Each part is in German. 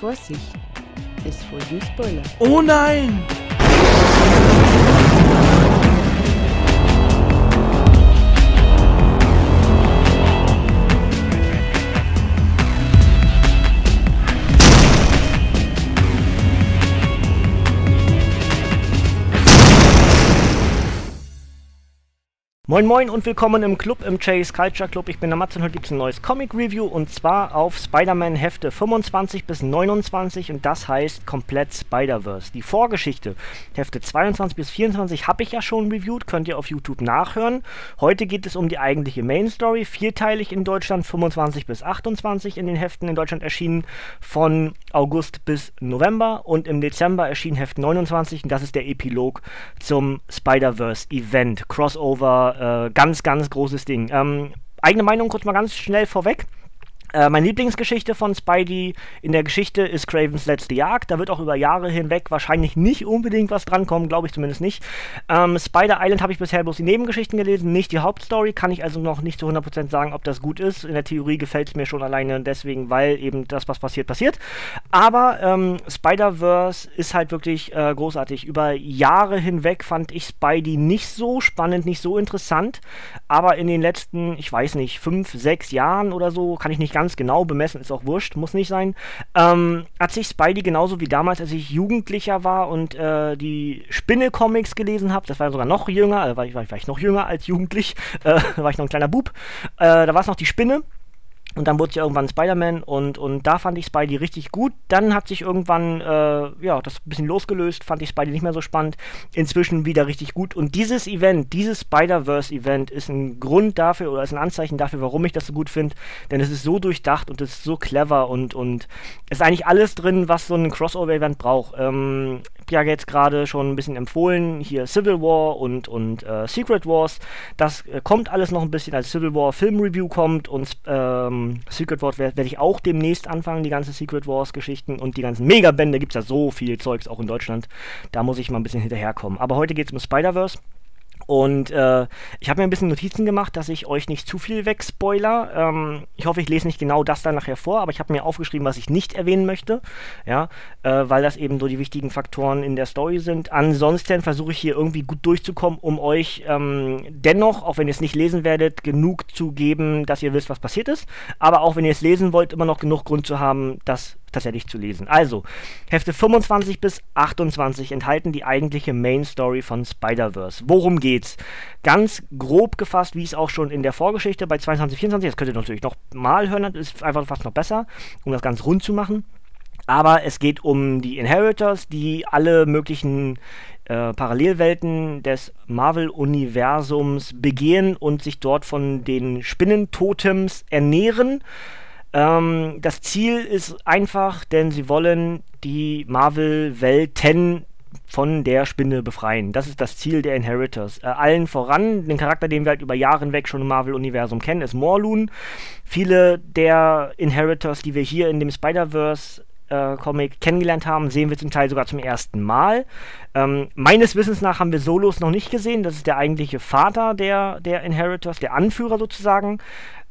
Vorsicht, es folgen Spoiler. Oh nein! Moin Moin und willkommen im Club, im Chase Culture Club. Ich bin der Matze und heute gibt es ein neues Comic Review und zwar auf Spider-Man Hefte 25 bis 29 und das heißt komplett Spider-Verse. Die Vorgeschichte, Hefte 22 bis 24, habe ich ja schon reviewed, könnt ihr auf YouTube nachhören. Heute geht es um die eigentliche Main Story, vierteilig in Deutschland, 25 bis 28 in den Heften in Deutschland erschienen, von August bis November und im Dezember erschien Heft 29 und das ist der Epilog zum Spider-Verse Event, Crossover äh, ganz, ganz großes Ding. Ähm, eigene Meinung kurz mal ganz schnell vorweg. Äh, meine Lieblingsgeschichte von Spidey in der Geschichte ist Cravens letzte Jagd. Da wird auch über Jahre hinweg wahrscheinlich nicht unbedingt was drankommen, glaube ich zumindest nicht. Ähm, Spider Island habe ich bisher bloß die Nebengeschichten gelesen, nicht die Hauptstory. Kann ich also noch nicht zu 100% sagen, ob das gut ist. In der Theorie gefällt es mir schon alleine deswegen, weil eben das, was passiert, passiert. Aber ähm, Spider-Verse ist halt wirklich äh, großartig. Über Jahre hinweg fand ich Spidey nicht so spannend, nicht so interessant. Aber in den letzten, ich weiß nicht, fünf, sechs Jahren oder so, kann ich nicht ganz ganz genau bemessen, ist auch wurscht, muss nicht sein. Ähm, hat sich Spidey genauso wie damals, als ich Jugendlicher war und äh, die Spinne-Comics gelesen habe, das war sogar noch jünger, äh, war, ich, war, ich noch jünger als jugendlich, äh, war ich noch ein kleiner Bub, äh, da war es noch die Spinne und dann wurde ja irgendwann Spider-Man und, und da fand ich Spidey richtig gut. Dann hat sich irgendwann, äh, ja, das ein bisschen losgelöst, fand ich Spidey nicht mehr so spannend. Inzwischen wieder richtig gut. Und dieses Event, dieses Spider-Verse-Event ist ein Grund dafür oder ist ein Anzeichen dafür, warum ich das so gut finde. Denn es ist so durchdacht und es ist so clever und, und es ist eigentlich alles drin, was so ein Crossover-Event braucht. Ähm, ja jetzt gerade schon ein bisschen empfohlen, hier Civil War und, und äh, Secret Wars. Das äh, kommt alles noch ein bisschen, als Civil War Film-Review kommt und ähm, Secret Wars werde werd ich auch demnächst anfangen, die ganzen Secret Wars-Geschichten und die ganzen Megabände. Gibt es ja so viel Zeugs auch in Deutschland. Da muss ich mal ein bisschen hinterherkommen. Aber heute geht es um Spider-Verse. Und äh, ich habe mir ein bisschen Notizen gemacht, dass ich euch nicht zu viel wegspoiler. Ähm, ich hoffe, ich lese nicht genau das dann nachher vor, aber ich habe mir aufgeschrieben, was ich nicht erwähnen möchte, ja, äh, weil das eben so die wichtigen Faktoren in der Story sind. Ansonsten versuche ich hier irgendwie gut durchzukommen, um euch ähm, dennoch, auch wenn ihr es nicht lesen werdet, genug zu geben, dass ihr wisst, was passiert ist. Aber auch wenn ihr es lesen wollt, immer noch genug Grund zu haben, das tatsächlich zu lesen. Also, Hefte 25 bis 28 enthalten die eigentliche Main Story von Spider-Verse. Worum geht's? Ganz grob gefasst, wie es auch schon in der Vorgeschichte bei 22, 24, das könnt ihr natürlich noch mal hören, das ist einfach fast noch besser, um das ganz rund zu machen. Aber es geht um die Inheritors, die alle möglichen äh, Parallelwelten des Marvel-Universums begehen und sich dort von den Spinnentotems ernähren ähm, das Ziel ist einfach, denn sie wollen die Marvel-Welten von der Spinne befreien. Das ist das Ziel der Inheritors. Äh, allen voran, den Charakter, den wir halt über Jahre hinweg schon im Marvel-Universum kennen, ist Morlun. Viele der Inheritors, die wir hier in dem Spider-Verse äh, Comic kennengelernt haben, sehen wir zum Teil sogar zum ersten Mal. Ähm, meines Wissens nach haben wir Solos noch nicht gesehen. Das ist der eigentliche Vater der, der Inheritors, der Anführer sozusagen.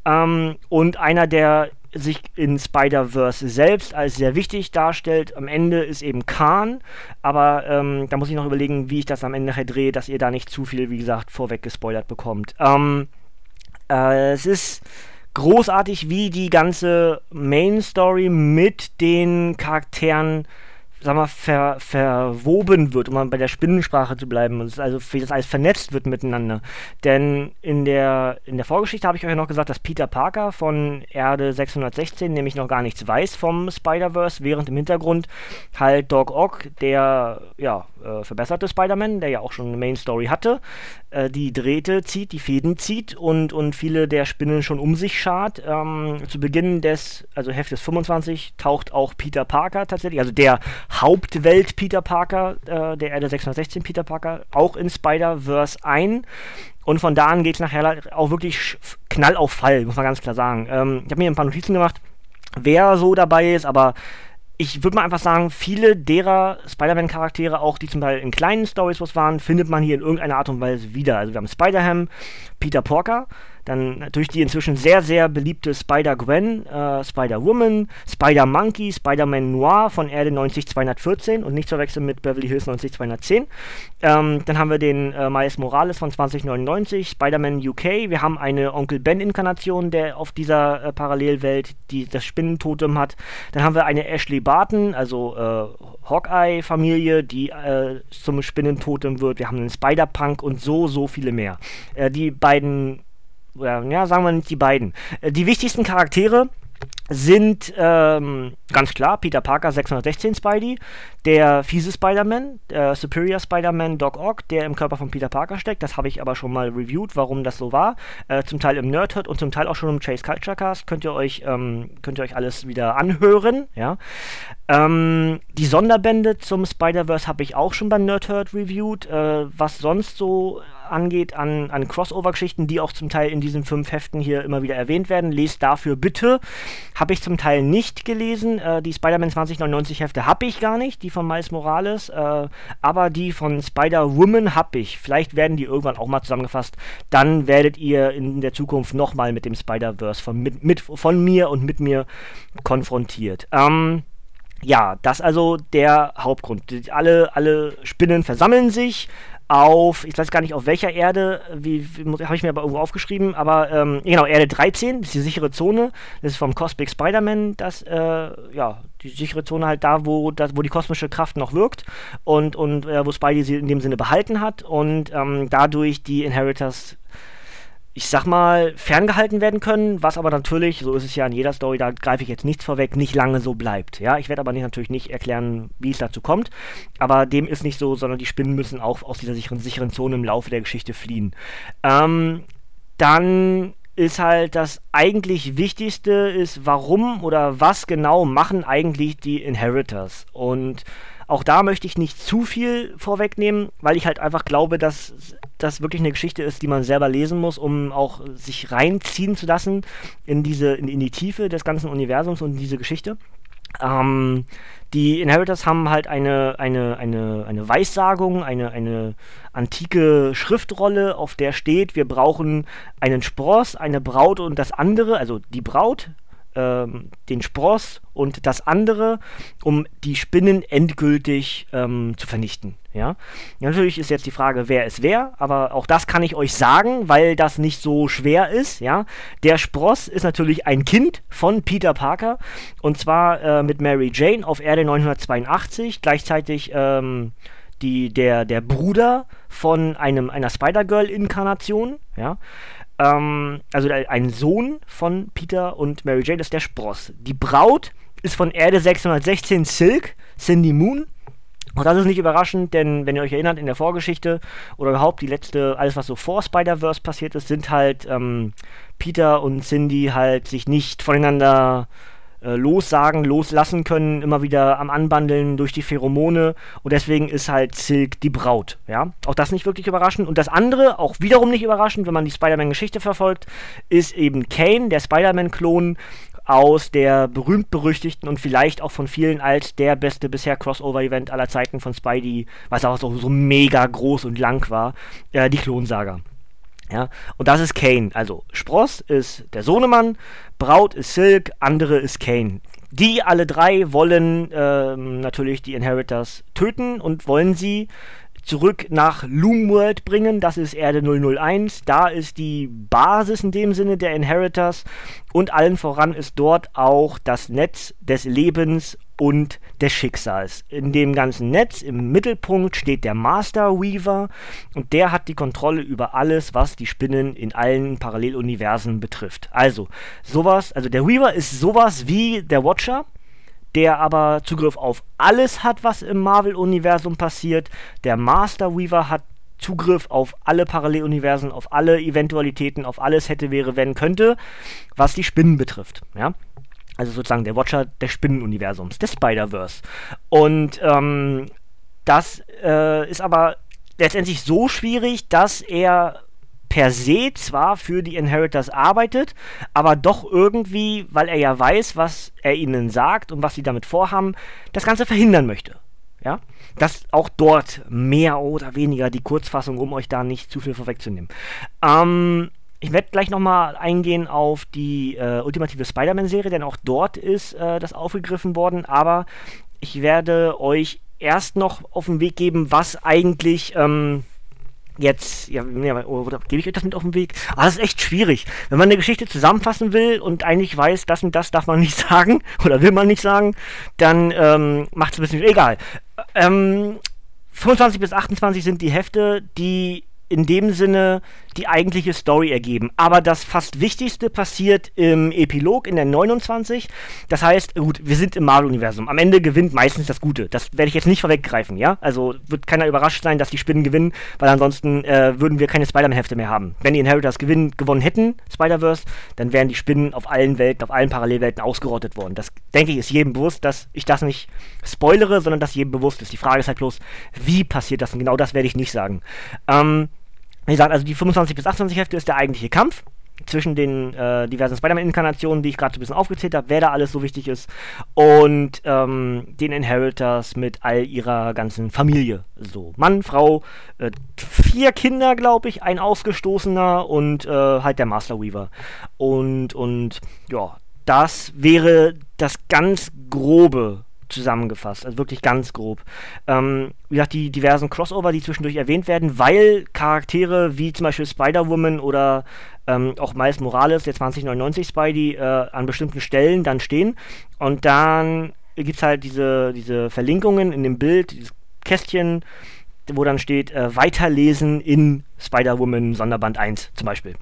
Ähm, und einer, der sich in Spider-Verse selbst als sehr wichtig darstellt. Am Ende ist eben Khan, aber ähm, da muss ich noch überlegen, wie ich das am Ende nachher drehe, dass ihr da nicht zu viel, wie gesagt, vorweg gespoilert bekommt. Ähm, äh, es ist großartig, wie die ganze Main Story mit den Charakteren sag mal, ver, verwoben wird, um mal bei der Spinnensprache zu bleiben. Also wie das alles vernetzt wird miteinander. Denn in der, in der Vorgeschichte habe ich euch noch gesagt, dass Peter Parker von Erde 616 nämlich noch gar nichts weiß vom Spider-Verse, während im Hintergrund halt Doc Ock, der ja, äh, verbesserte Spider-Man, der ja auch schon eine Main Story hatte, äh, die Drähte zieht, die Fäden zieht und, und viele der Spinnen schon um sich schart. Ähm, zu Beginn des, also Heftes 25, taucht auch Peter Parker tatsächlich, also der Hauptwelt Peter Parker, äh, der Erde 616 Peter Parker, auch in Spider-Verse ein. Und von da an geht es nachher auch wirklich knall auf Fall, muss man ganz klar sagen. Ähm, ich habe mir ein paar Notizen gemacht, wer so dabei ist, aber ich würde mal einfach sagen, viele derer Spider-Man-Charaktere, auch die zum Teil in kleinen Stories was waren, findet man hier in irgendeiner Art und Weise wieder. Also wir haben Spider-Ham, Peter Porker, Dann natürlich die inzwischen sehr, sehr beliebte Spider-Gwen, äh, Spider-Woman, Spider-Monkey, Spider-Man Noir von Erde 90214 und nicht zu wechseln mit Beverly Hills 90210. Ähm, dann haben wir den äh, Miles Morales von 2099, Spider-Man UK. Wir haben eine Onkel Ben-Inkarnation, der auf dieser äh, Parallelwelt die, das Spinnentotem hat. Dann haben wir eine Ashley Barton, also äh, Hawkeye-Familie, die äh, zum Spinnentotem wird. Wir haben einen Spider-Punk und so, so viele mehr. Äh, die beiden, ja, sagen wir nicht die beiden. Äh, die wichtigsten Charaktere sind ähm, ganz klar Peter Parker 616 Spidey, der fiese Spider-Man, der Superior Spider-Man Doc Ock, der im Körper von Peter Parker steckt. Das habe ich aber schon mal reviewed, warum das so war. Äh, zum Teil im Nerdhood und zum Teil auch schon im Chase Culture Cast. Könnt ihr euch, ähm, könnt ihr euch alles wieder anhören. Ja? Ähm, die Sonderbände zum Spider-Verse habe ich auch schon beim Nerdhurt reviewed. Äh, was sonst so angeht an, an Crossover-Geschichten, die auch zum Teil in diesen fünf Heften hier immer wieder erwähnt werden. Lest dafür bitte. Habe ich zum Teil nicht gelesen. Äh, die Spider-Man 2099 Hefte habe ich gar nicht, die von Miles Morales. Äh, aber die von Spider-Woman habe ich. Vielleicht werden die irgendwann auch mal zusammengefasst. Dann werdet ihr in der Zukunft nochmal mit dem Spider-Verse von, mit, mit, von mir und mit mir konfrontiert. Ähm, ja, das also der Hauptgrund. Alle, alle Spinnen versammeln sich auf, ich weiß gar nicht auf welcher Erde, wie, wie habe ich mir aber irgendwo aufgeschrieben, aber ähm, genau, Erde 13, das ist die sichere Zone, das ist vom Cosmic Spider-Man, das, äh, ja, die sichere Zone halt da, wo, das, wo die kosmische Kraft noch wirkt und, und äh, wo Spidey sie in dem Sinne behalten hat und ähm, dadurch die Inheritors ich sag mal, ferngehalten werden können, was aber natürlich, so ist es ja in jeder Story, da greife ich jetzt nichts vorweg, nicht lange so bleibt. Ja, ich werde aber nicht, natürlich nicht erklären, wie es dazu kommt, aber dem ist nicht so, sondern die Spinnen müssen auch aus dieser sicheren, sicheren Zone im Laufe der Geschichte fliehen. Ähm, dann ist halt das eigentlich Wichtigste ist, warum oder was genau machen eigentlich die Inheritors und auch da möchte ich nicht zu viel vorwegnehmen, weil ich halt einfach glaube, dass das wirklich eine Geschichte ist, die man selber lesen muss, um auch sich reinziehen zu lassen in diese, in, in die Tiefe des ganzen Universums und diese Geschichte. Ähm, die Inheritors haben halt eine, eine, eine, eine Weissagung, eine, eine antike Schriftrolle, auf der steht, wir brauchen einen Spross, eine Braut und das andere, also die Braut, ähm, den Spross und das andere, um die Spinnen endgültig ähm, zu vernichten. Ja? Natürlich ist jetzt die Frage, wer ist wer, aber auch das kann ich euch sagen, weil das nicht so schwer ist. Ja? Der Spross ist natürlich ein Kind von Peter Parker und zwar äh, mit Mary Jane auf Erde 982, gleichzeitig ähm, die, der, der Bruder von einem, einer Spider-Girl-Inkarnation. Ja? Ähm, also ein Sohn von Peter und Mary Jane ist der Spross. Die Braut ist von Erde 616 Silk, Cindy Moon. Und das ist nicht überraschend, denn wenn ihr euch erinnert, in der Vorgeschichte oder überhaupt die letzte, alles was so vor Spider-Verse passiert ist, sind halt ähm, Peter und Cindy halt sich nicht voneinander äh, lossagen, loslassen können, immer wieder am Anbandeln durch die Pheromone und deswegen ist halt Silk die Braut, ja. Auch das nicht wirklich überraschend. Und das andere, auch wiederum nicht überraschend, wenn man die Spider-Man-Geschichte verfolgt, ist eben Kane, der Spider-Man-Klon aus der berühmt-berüchtigten und vielleicht auch von vielen als der beste bisher Crossover-Event aller Zeiten von Spidey, was auch so, so mega groß und lang war, äh, die Klonsaga. Ja, und das ist Kane. Also Spross ist der Sohnemann, Braut ist Silk, andere ist Kane. Die alle drei wollen ähm, natürlich die Inheritors töten und wollen sie zurück nach Loomworld bringen. Das ist Erde 001. Da ist die Basis in dem Sinne der Inheritors. Und allen voran ist dort auch das Netz des Lebens und des Schicksals. In dem ganzen Netz im Mittelpunkt steht der Master Weaver und der hat die Kontrolle über alles, was die Spinnen in allen Paralleluniversen betrifft. Also, sowas, also der Weaver ist sowas wie der Watcher, der aber Zugriff auf alles hat, was im Marvel-Universum passiert. Der Master Weaver hat Zugriff auf alle Paralleluniversen, auf alle Eventualitäten, auf alles hätte, wäre, wenn, könnte, was die Spinnen betrifft. Ja? Also sozusagen der Watcher des Spinnenuniversums, des Spider-Verse. Und ähm, das äh, ist aber letztendlich so schwierig, dass er per se zwar für die Inheritors arbeitet, aber doch irgendwie, weil er ja weiß, was er ihnen sagt und was sie damit vorhaben, das Ganze verhindern möchte. Ja? Das auch dort mehr oder weniger die Kurzfassung, um euch da nicht zu viel vorwegzunehmen. Ähm, ich werde gleich nochmal eingehen auf die äh, ultimative Spider-Man-Serie, denn auch dort ist äh, das aufgegriffen worden, aber ich werde euch erst noch auf den Weg geben, was eigentlich ähm, jetzt, ja, ja oder gebe ich euch das mit auf den Weg? Ah, das ist echt schwierig. Wenn man eine Geschichte zusammenfassen will und eigentlich weiß, das und das darf man nicht sagen oder will man nicht sagen, dann ähm, macht es ein bisschen egal. Ähm, 25 bis 28 sind die Hefte, die in dem Sinne die eigentliche Story ergeben. Aber das fast Wichtigste passiert im Epilog in der 29. Das heißt, gut, wir sind im Marvel-Universum. Am Ende gewinnt meistens das Gute. Das werde ich jetzt nicht vorweggreifen, ja? Also wird keiner überrascht sein, dass die Spinnen gewinnen, weil ansonsten äh, würden wir keine Spider-Man-Hefte mehr haben. Wenn die Inheritors gewinnen, gewonnen hätten, Spider-Verse, dann wären die Spinnen auf allen Welten, auf allen Parallelwelten ausgerottet worden. Das, denke ich, ist jedem bewusst, dass ich das nicht spoilere, sondern dass jedem bewusst ist. Die Frage ist halt bloß, wie passiert das? Und genau das werde ich nicht sagen. Ähm, wie gesagt, also die 25 bis 28 Hefte ist der eigentliche Kampf zwischen den äh, diversen Spider-Man-Inkarnationen, die ich gerade ein bisschen aufgezählt habe, wer da alles so wichtig ist, und ähm, den Inheritors mit all ihrer ganzen Familie. So, Mann, Frau, äh, vier Kinder, glaube ich, ein Ausgestoßener und äh, halt der Master Weaver. Und, und ja, das wäre das ganz grobe zusammengefasst, also wirklich ganz grob. Ähm, wie gesagt, die diversen Crossover, die zwischendurch erwähnt werden, weil Charaktere wie zum Beispiel Spider-Woman oder ähm, auch Miles Morales, der 2099 Spidey, äh, an bestimmten Stellen dann stehen. Und dann gibt es halt diese, diese Verlinkungen in dem Bild, dieses Kästchen, wo dann steht, äh, weiterlesen in Spider-Woman Sonderband 1 zum Beispiel.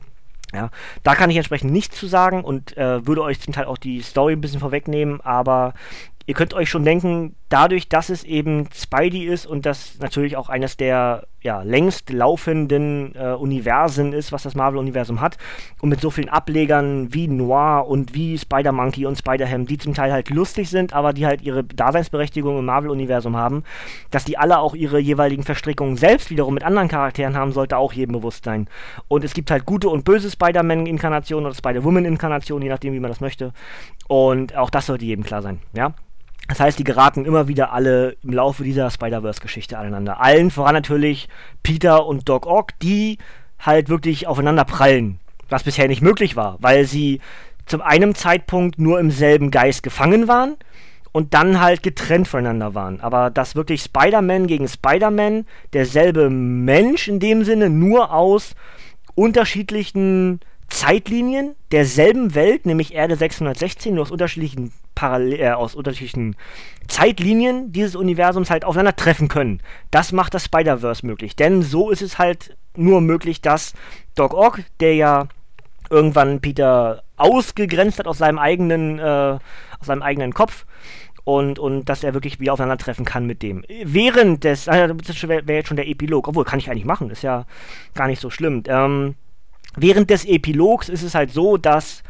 Ja, da kann ich entsprechend nichts zu sagen und äh, würde euch zum Teil auch die Story ein bisschen vorwegnehmen, aber ihr könnt euch schon denken, dadurch, dass es eben Spidey ist und das natürlich auch eines der ja, längst laufenden äh, Universen ist, was das Marvel-Universum hat, und mit so vielen Ablegern wie Noir und wie Spider-Monkey und Spider-Ham, die zum Teil halt lustig sind, aber die halt ihre Daseinsberechtigung im Marvel-Universum haben, dass die alle auch ihre jeweiligen Verstrickungen selbst wiederum mit anderen Charakteren haben, sollte auch jedem bewusst sein. Und es gibt halt gute und böse Spider-Man-Inkarnationen oder Spider-Woman-Inkarnationen, je nachdem, wie man das möchte. Und auch das sollte jedem klar sein, ja. Das heißt, die geraten immer wieder alle im Laufe dieser Spider-Verse-Geschichte aneinander. Allen voran natürlich Peter und Doc Ock, die halt wirklich aufeinander prallen, was bisher nicht möglich war, weil sie zum einem Zeitpunkt nur im selben Geist gefangen waren und dann halt getrennt voneinander waren. Aber dass wirklich Spider-Man gegen Spider-Man derselbe Mensch in dem Sinne nur aus unterschiedlichen Zeitlinien derselben Welt, nämlich Erde 616, nur aus unterschiedlichen, Parallel äh, aus unterschiedlichen Zeitlinien dieses Universums halt aufeinandertreffen können. Das macht das Spider-Verse möglich. Denn so ist es halt nur möglich, dass Doc Ock, der ja irgendwann Peter ausgegrenzt hat aus seinem eigenen, äh, aus seinem eigenen Kopf, und, und dass er wirklich wieder aufeinandertreffen kann mit dem. Während des, äh, das wäre wär jetzt schon der Epilog, obwohl kann ich eigentlich machen, ist ja gar nicht so schlimm. Ähm, Während des Epilogs ist es halt so, dass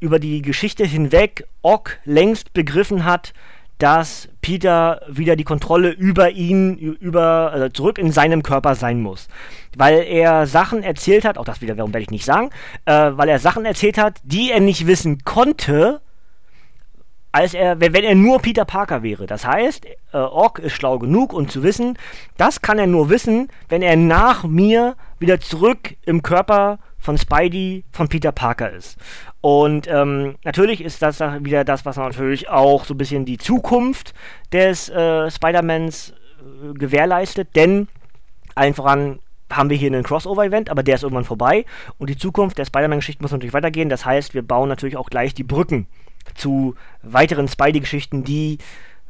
über die Geschichte hinweg Ock längst begriffen hat, dass Peter wieder die Kontrolle über ihn, über, also zurück in seinem Körper sein muss. Weil er Sachen erzählt hat, auch das wieder, warum werde ich nicht sagen, äh, weil er Sachen erzählt hat, die er nicht wissen konnte, als er, wenn er nur Peter Parker wäre. Das heißt, äh, Ock ist schlau genug, um zu wissen, das kann er nur wissen, wenn er nach mir wieder zurück im Körper von Spidey von Peter Parker ist. Und ähm, natürlich ist das wieder das, was natürlich auch so ein bisschen die Zukunft des äh, Spider-Mans äh, gewährleistet, denn allen voran haben wir hier einen Crossover-Event, aber der ist irgendwann vorbei und die Zukunft der Spider-Man-Geschichte muss natürlich weitergehen. Das heißt, wir bauen natürlich auch gleich die Brücken zu weiteren Spidey-Geschichten, die,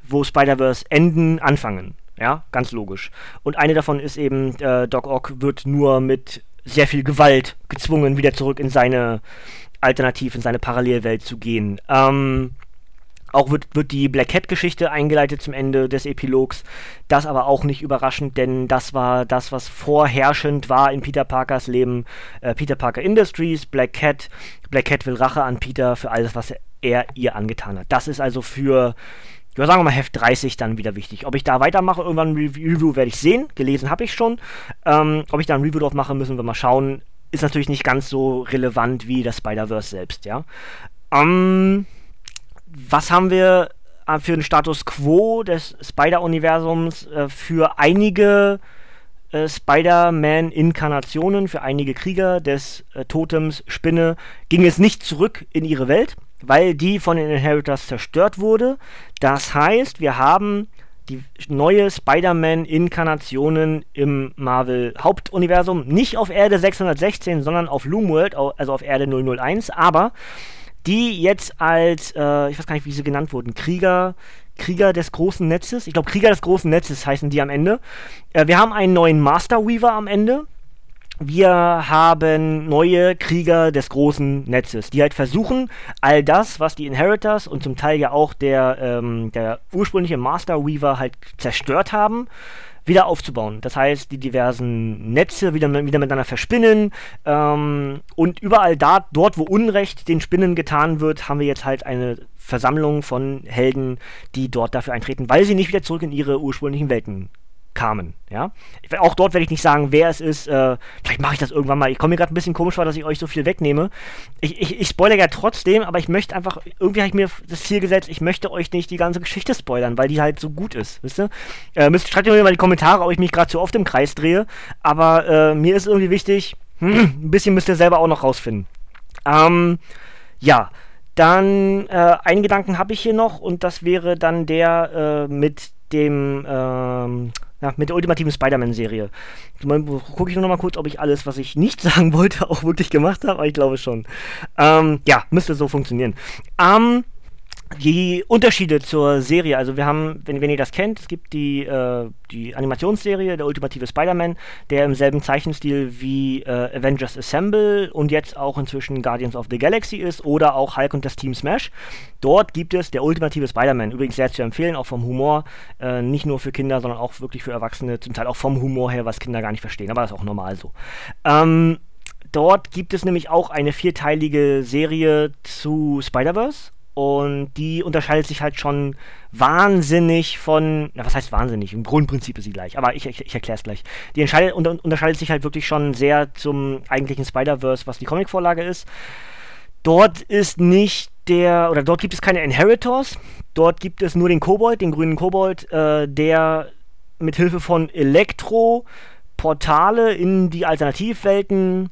wo Spider-Verse enden, anfangen. Ja, ganz logisch. Und eine davon ist eben, äh, Doc Ock wird nur mit sehr viel Gewalt gezwungen, wieder zurück in seine Alternativ, in seine Parallelwelt zu gehen. Ähm, auch wird, wird die Black Cat-Geschichte eingeleitet zum Ende des Epilogs. Das aber auch nicht überraschend, denn das war das, was vorherrschend war in Peter Parkers Leben. Äh, Peter Parker Industries, Black Cat. Black Cat will Rache an Peter für alles, was er, er ihr angetan hat. Das ist also für ja, sagen wir mal Heft 30 dann wieder wichtig. Ob ich da weitermache, irgendwann ein Review werde ich sehen. Gelesen habe ich schon. Ähm, ob ich da ein Review drauf mache, müssen wir mal schauen. Ist natürlich nicht ganz so relevant wie das Spider-Verse selbst, ja. Ähm, was haben wir äh, für einen Status Quo des Spider-Universums? Äh, für einige äh, Spider-Man-Inkarnationen für einige Krieger des äh, Totems Spinne ging es nicht zurück in ihre Welt, weil die von den Inheritors zerstört wurde. Das heißt, wir haben die neue Spider-Man-Inkarnationen im Marvel-Hauptuniversum nicht auf Erde 616, sondern auf Loomworld, also auf Erde 001, aber die jetzt als, äh, ich weiß gar nicht, wie sie genannt wurden, Krieger, Krieger des großen Netzes, ich glaube Krieger des großen Netzes heißen die am Ende. Äh, wir haben einen neuen Master Weaver am Ende, wir haben neue Krieger des großen Netzes, die halt versuchen, all das, was die Inheritors und zum Teil ja auch der, ähm, der ursprüngliche Master Weaver halt zerstört haben, wieder aufzubauen. Das heißt, die diversen Netze wieder, wieder miteinander verspinnen ähm, und überall da, dort, wo Unrecht den Spinnen getan wird, haben wir jetzt halt eine Versammlung von Helden, die dort dafür eintreten, weil sie nicht wieder zurück in ihre ursprünglichen Welten kamen. Ja? Ich, auch dort werde ich nicht sagen, wer es ist. Äh, vielleicht mache ich das irgendwann mal. Ich komme mir gerade ein bisschen komisch vor, dass ich euch so viel wegnehme. Ich, ich, ich spoilere ja trotzdem, aber ich möchte einfach, irgendwie habe ich mir das Ziel gesetzt, ich möchte euch nicht die ganze Geschichte spoilern, weil die halt so gut ist. Wisst ihr? Äh, müsst, schreibt mir mal in die Kommentare, ob ich mich gerade zu oft im Kreis drehe. Aber äh, mir ist irgendwie wichtig, hm, ein bisschen müsst ihr selber auch noch rausfinden. Ähm, ja. Dann äh, einen Gedanken habe ich hier noch und das wäre dann der äh, mit dem ähm, ja, mit der ultimativen Spider-Man-Serie. Gucke ich nur noch mal kurz, ob ich alles, was ich nicht sagen wollte, auch wirklich gemacht habe, aber ich glaube schon. Ähm, ja, müsste so funktionieren. Ähm, die Unterschiede zur Serie, also wir haben, wenn, wenn ihr das kennt, es gibt die, äh, die Animationsserie, der ultimative Spider-Man, der im selben Zeichenstil wie äh, Avengers Assemble und jetzt auch inzwischen Guardians of the Galaxy ist oder auch Hulk und das Team Smash. Dort gibt es der ultimative Spider-Man, übrigens sehr zu empfehlen, auch vom Humor, äh, nicht nur für Kinder, sondern auch wirklich für Erwachsene, zum Teil auch vom Humor her, was Kinder gar nicht verstehen, aber das ist auch normal so. Ähm, dort gibt es nämlich auch eine vierteilige Serie zu Spider-Verse und die unterscheidet sich halt schon wahnsinnig von, na was heißt wahnsinnig, im Grundprinzip ist sie gleich, aber ich, ich, ich erkläre es gleich. Die unter, unterscheidet sich halt wirklich schon sehr zum eigentlichen Spider-Verse, was die Comicvorlage ist. Dort ist nicht der, oder dort gibt es keine Inheritors, dort gibt es nur den Kobold, den grünen Kobold, äh, der mit Hilfe von Elektro Portale in die Alternativwelten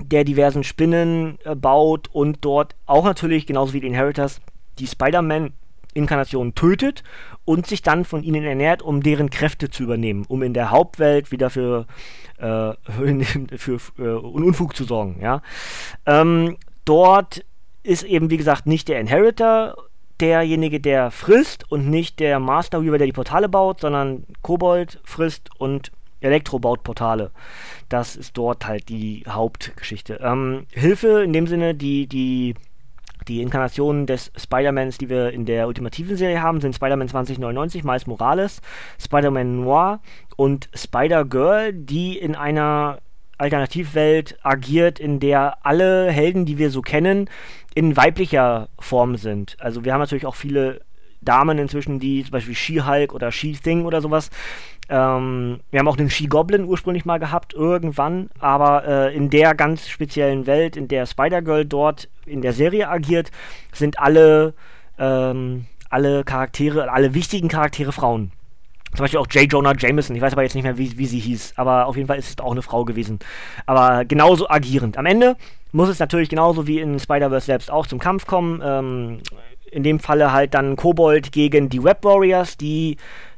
der diversen Spinnen äh, baut und dort auch natürlich, genauso wie die Inheritors, die Spider-Man-Inkarnation tötet und sich dann von ihnen ernährt, um deren Kräfte zu übernehmen, um in der Hauptwelt wieder für, äh, für, für äh, Unfug zu sorgen. Ja? Ähm, dort ist eben, wie gesagt, nicht der Inheritor derjenige, der frisst und nicht der Master Weaver, der die Portale baut, sondern Kobold frisst und Elektro baut Portale. Das ist dort halt die Hauptgeschichte. Ähm, Hilfe in dem Sinne, die, die, die Inkarnationen des Spider-Mans, die wir in der ultimativen Serie haben, sind Spider-Man 2099, Miles Morales, Spider-Man Noir und Spider-Girl, die in einer Alternativwelt agiert, in der alle Helden, die wir so kennen, in weiblicher Form sind. Also wir haben natürlich auch viele Damen inzwischen, die zum Beispiel She-Hulk oder She-Thing oder sowas ähm, wir haben auch den She-Goblin ursprünglich mal gehabt, irgendwann, aber äh, in der ganz speziellen Welt, in der Spider-Girl dort in der Serie agiert, sind alle, ähm, alle Charaktere, alle wichtigen Charaktere Frauen. Zum Beispiel auch J. Jonah Jameson, ich weiß aber jetzt nicht mehr, wie, wie sie hieß, aber auf jeden Fall ist es auch eine Frau gewesen. Aber genauso agierend. Am Ende muss es natürlich genauso wie in Spider-Verse selbst auch zum Kampf kommen. Ähm, in dem Falle halt dann Kobold gegen die Web Warriors, die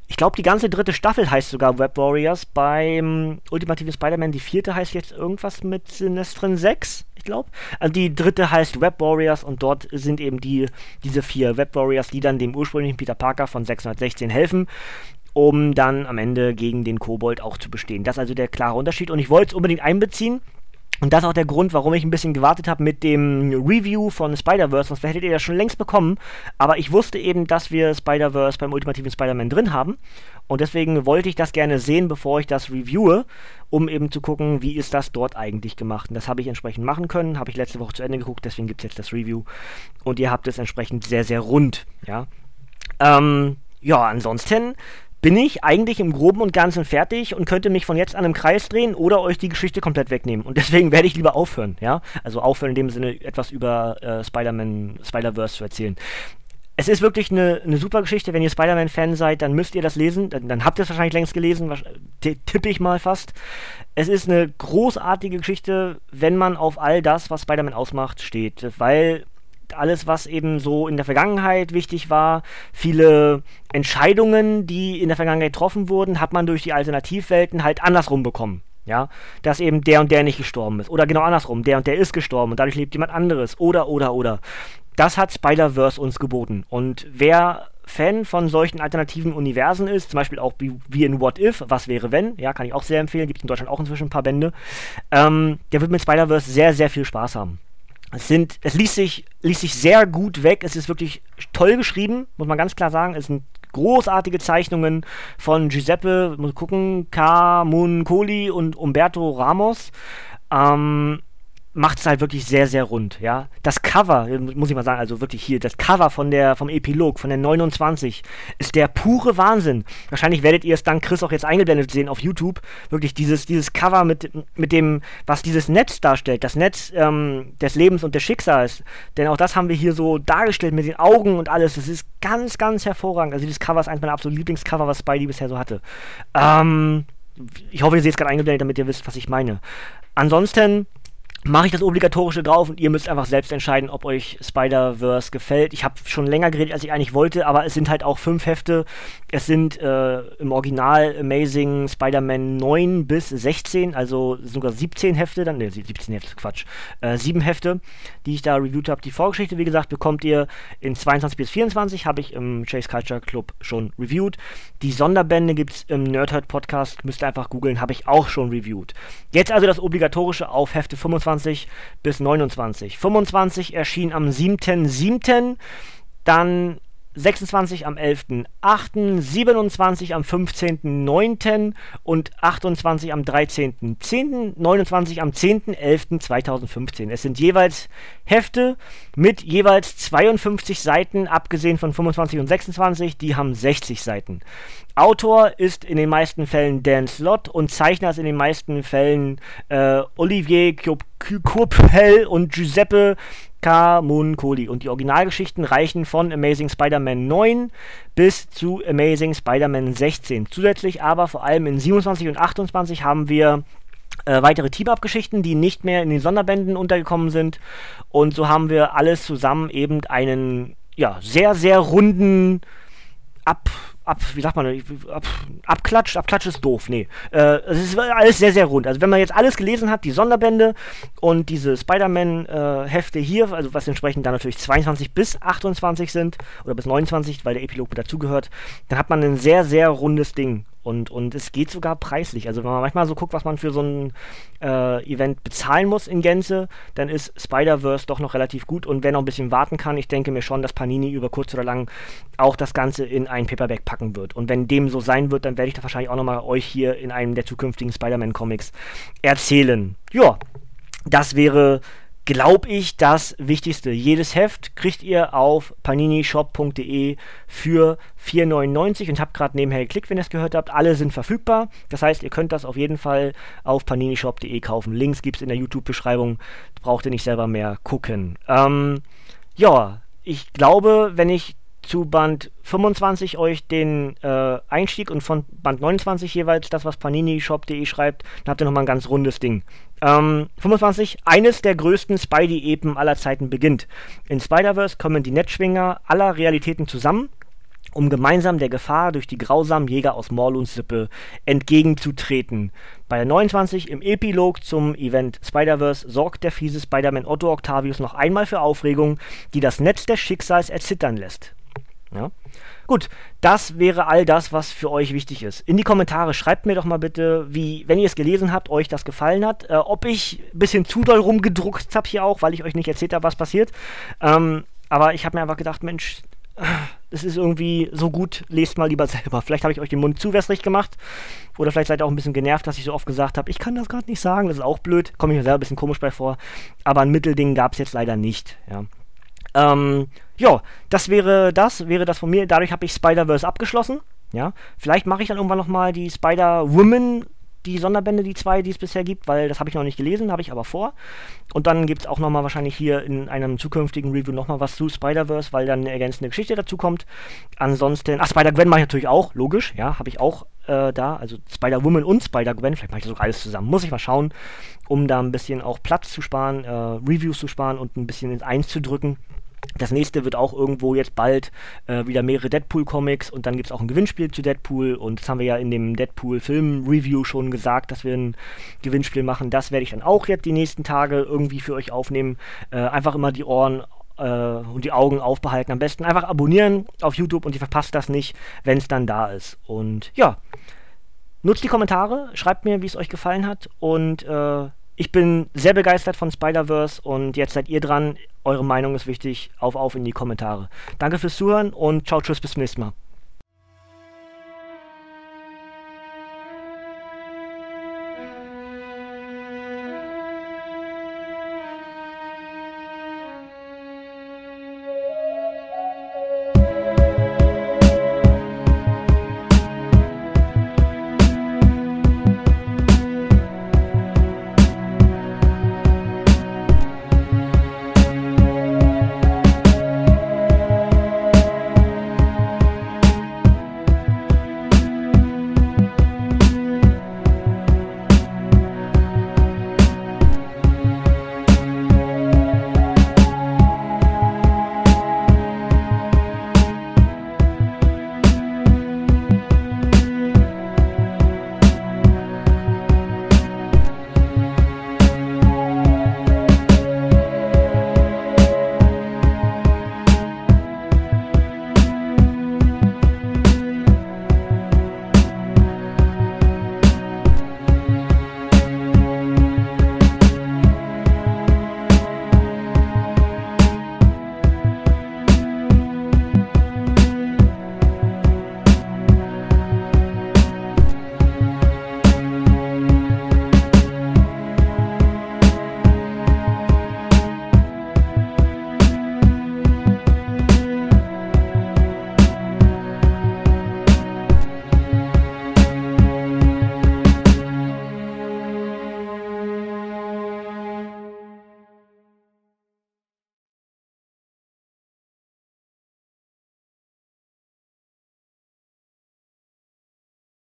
ich glaube, die ganze dritte Staffel heißt sogar Web Warriors. Beim Ultimativen Spider-Man, die vierte heißt jetzt irgendwas mit Sinestren 6, ich glaube. Also die dritte heißt Web Warriors und dort sind eben die, diese vier Web Warriors, die dann dem ursprünglichen Peter Parker von 616 helfen um dann am Ende gegen den Kobold auch zu bestehen. Das ist also der klare Unterschied und ich wollte es unbedingt einbeziehen, und das ist auch der Grund, warum ich ein bisschen gewartet habe mit dem Review von Spider-Verse, sonst hättet ihr das schon längst bekommen. Aber ich wusste eben, dass wir Spider-Verse beim ultimativen Spider-Man drin haben. Und deswegen wollte ich das gerne sehen, bevor ich das reviewe, um eben zu gucken, wie ist das dort eigentlich gemacht. Und das habe ich entsprechend machen können, habe ich letzte Woche zu Ende geguckt, deswegen gibt es jetzt das Review. Und ihr habt es entsprechend sehr, sehr rund, ja. Ähm, ja, ansonsten bin ich eigentlich im Groben und Ganzen fertig und könnte mich von jetzt an im Kreis drehen oder euch die Geschichte komplett wegnehmen. Und deswegen werde ich lieber aufhören, ja. Also aufhören in dem Sinne, etwas über äh, Spider-Man, Spider-Verse zu erzählen. es ist wirklich eine, eine super Geschichte. Wenn ihr Spider-Man-Fan seid, dann müsst ihr das lesen. Dann, dann habt ihr es wahrscheinlich längst gelesen, tippe ich mal fast. Es ist eine großartige Geschichte, wenn man auf all das, was Spider-Man ausmacht, steht. Weil alles, was eben so in der Vergangenheit wichtig war, viele Entscheidungen, die in der Vergangenheit getroffen wurden, hat man durch die Alternativwelten halt andersrum bekommen. Ja, dass eben der und der nicht gestorben ist. Oder genau andersrum, der und der ist gestorben und dadurch lebt jemand anderes. Oder, oder, oder. Das hat Spider-Verse uns geboten. Und wer Fan von solchen alternativen Universen ist, zum Beispiel auch wie, in What If, was wäre wenn, ja, kann ich auch sehr empfehlen, gibt es in Deutschland auch inzwischen ein paar Bände, ähm, der wird mit Spider-Verse sehr, sehr viel Spaß haben. Es, sind, es liest, sich, liest sich sehr gut weg, es ist wirklich toll geschrieben, muss man ganz klar sagen. Es sind großartige Zeichnungen von Giuseppe, muss gucken, Camuncoli und Umberto Ramos. Ähm, macht es halt wirklich sehr, sehr rund, ja. Das Cover, muss ich mal sagen, also wirklich hier, das Cover von der, vom Epilog, von der 29, ist der pure Wahnsinn. Wahrscheinlich werdet ihr es dann Chris auch jetzt eingeblendet sehen auf YouTube. Wirklich dieses, dieses Cover mit, mit dem, was dieses Netz darstellt, das Netz ähm, des Lebens und des Schicksals. Denn auch das haben wir hier so dargestellt mit den Augen und alles. Das ist ganz, ganz hervorragend. Also dieses Cover ist eines meiner absoluten Lieblingscover, was Spidey bisher so hatte. Ähm, ich hoffe, ihr seht es gerade eingeblendet, damit ihr wisst, was ich meine. Ansonsten mache ich das Obligatorische drauf und ihr müsst einfach selbst entscheiden, ob euch Spider-Verse gefällt. Ich habe schon länger geredet, als ich eigentlich wollte, aber es sind halt auch fünf Hefte. Es sind äh, im Original Amazing Spider-Man 9 bis 16, also sogar 17 Hefte, dann, ne, 17 Hefte, Quatsch, äh, 7 Hefte, die ich da reviewt habe. Die Vorgeschichte, wie gesagt, bekommt ihr in 22 bis 24, habe ich im Chase Culture Club schon reviewed. Die Sonderbände gibt es im Nerdhurt Podcast, müsst ihr einfach googeln, habe ich auch schon reviewed. Jetzt also das Obligatorische auf Hefte 25 25 bis 29. 25 erschien am 7.7., dann 26 am 11.8., 27 am 15.9. und 28 am 13.10., 29 am 10.11.2015. Es sind jeweils Hefte mit jeweils 52 Seiten, abgesehen von 25 und 26, die haben 60 Seiten. Autor ist in den meisten Fällen Dan Slott und Zeichner ist in den meisten Fällen äh, Olivier Courpel und Giuseppe Camuncoli. Und die Originalgeschichten reichen von Amazing Spider-Man 9 bis zu Amazing Spider-Man 16. Zusätzlich aber vor allem in 27 und 28 haben wir äh, weitere Team-Up-Geschichten, die nicht mehr in den Sonderbänden untergekommen sind. Und so haben wir alles zusammen eben einen ja, sehr, sehr runden Ab ab, wie sagt man, ab, abklatscht, abklatscht ist doof, nee. Äh, es ist alles sehr, sehr rund. Also wenn man jetzt alles gelesen hat, die Sonderbände und diese Spider-Man-Hefte äh, hier, also was entsprechend dann natürlich 22 bis 28 sind, oder bis 29, weil der Epilog dazugehört, dann hat man ein sehr, sehr rundes Ding. Und, und es geht sogar preislich. Also wenn man manchmal so guckt, was man für so ein äh, Event bezahlen muss in Gänze, dann ist Spider-Verse doch noch relativ gut. Und wer noch ein bisschen warten kann, ich denke mir schon, dass Panini über kurz oder lang auch das Ganze in ein Paperback packen wird. Und wenn dem so sein wird, dann werde ich da wahrscheinlich auch nochmal euch hier in einem der zukünftigen Spider-Man-Comics erzählen. Ja, das wäre glaube ich, das Wichtigste. Jedes Heft kriegt ihr auf paninishop.de für 4,99 und habt gerade nebenher geklickt, wenn ihr es gehört habt. Alle sind verfügbar. Das heißt, ihr könnt das auf jeden Fall auf paninishop.de kaufen. Links gibt es in der YouTube-Beschreibung. Braucht ihr nicht selber mehr gucken. Ähm, ja, ich glaube, wenn ich zu Band 25 euch den äh, Einstieg und von Band 29 jeweils das, was paninishop.de schreibt, dann habt ihr nochmal ein ganz rundes Ding. Ähm, 25, eines der größten Spidey-Epen aller Zeiten beginnt. In Spider-Verse kommen die Netzschwinger aller Realitäten zusammen, um gemeinsam der Gefahr durch die grausamen Jäger aus Morluns Sippe entgegenzutreten. Bei der 29 im Epilog zum Event Spider-Verse sorgt der fiese Spider-Man Otto Octavius noch einmal für Aufregung, die das Netz des Schicksals erzittern lässt. Ja? Gut, das wäre all das, was für euch wichtig ist. In die Kommentare schreibt mir doch mal bitte, wie, wenn ihr es gelesen habt, euch das gefallen hat. Äh, ob ich ein bisschen zu doll rumgedruckt habe hier auch, weil ich euch nicht erzählt habe, was passiert. Ähm, aber ich habe mir einfach gedacht, Mensch, es ist irgendwie so gut, lest mal lieber selber. Vielleicht habe ich euch den Mund zu wässrig gemacht. Oder vielleicht seid ihr auch ein bisschen genervt, dass ich so oft gesagt habe, ich kann das gerade nicht sagen. Das ist auch blöd. Komme ich mir selber ein bisschen komisch bei vor. Aber ein Mittelding gab es jetzt leider nicht. Ja. Ähm, ja, das wäre das, wäre das von mir. Dadurch habe ich Spider-Verse abgeschlossen. Ja, vielleicht mache ich dann irgendwann nochmal die Spider-Woman die Sonderbände, die zwei, die es bisher gibt, weil das habe ich noch nicht gelesen, habe ich aber vor. Und dann gibt es auch nochmal wahrscheinlich hier in einem zukünftigen Review nochmal was zu Spider-Verse, weil dann eine ergänzende Geschichte dazu kommt. Ansonsten, ach, Spider-Gwen mache ich natürlich auch, logisch, ja, habe ich auch äh, da. Also Spider-Woman und Spider-Gwen, vielleicht mache ich das sogar alles zusammen. Muss ich mal schauen, um da ein bisschen auch Platz zu sparen, äh, Reviews zu sparen und ein bisschen ins Eins zu drücken. Das nächste wird auch irgendwo jetzt bald äh, wieder mehrere Deadpool-Comics und dann gibt es auch ein Gewinnspiel zu Deadpool und das haben wir ja in dem Deadpool-Film-Review schon gesagt, dass wir ein Gewinnspiel machen. Das werde ich dann auch jetzt die nächsten Tage irgendwie für euch aufnehmen. Äh, einfach immer die Ohren äh, und die Augen aufbehalten. Am besten einfach abonnieren auf YouTube und ihr verpasst das nicht, wenn es dann da ist. Und ja, nutzt die Kommentare, schreibt mir, wie es euch gefallen hat und äh, ich bin sehr begeistert von Spider-Verse und jetzt seid ihr dran. Eure Meinung ist wichtig. Auf, auf in die Kommentare. Danke fürs Zuhören und ciao, tschüss, bis zum nächsten Mal.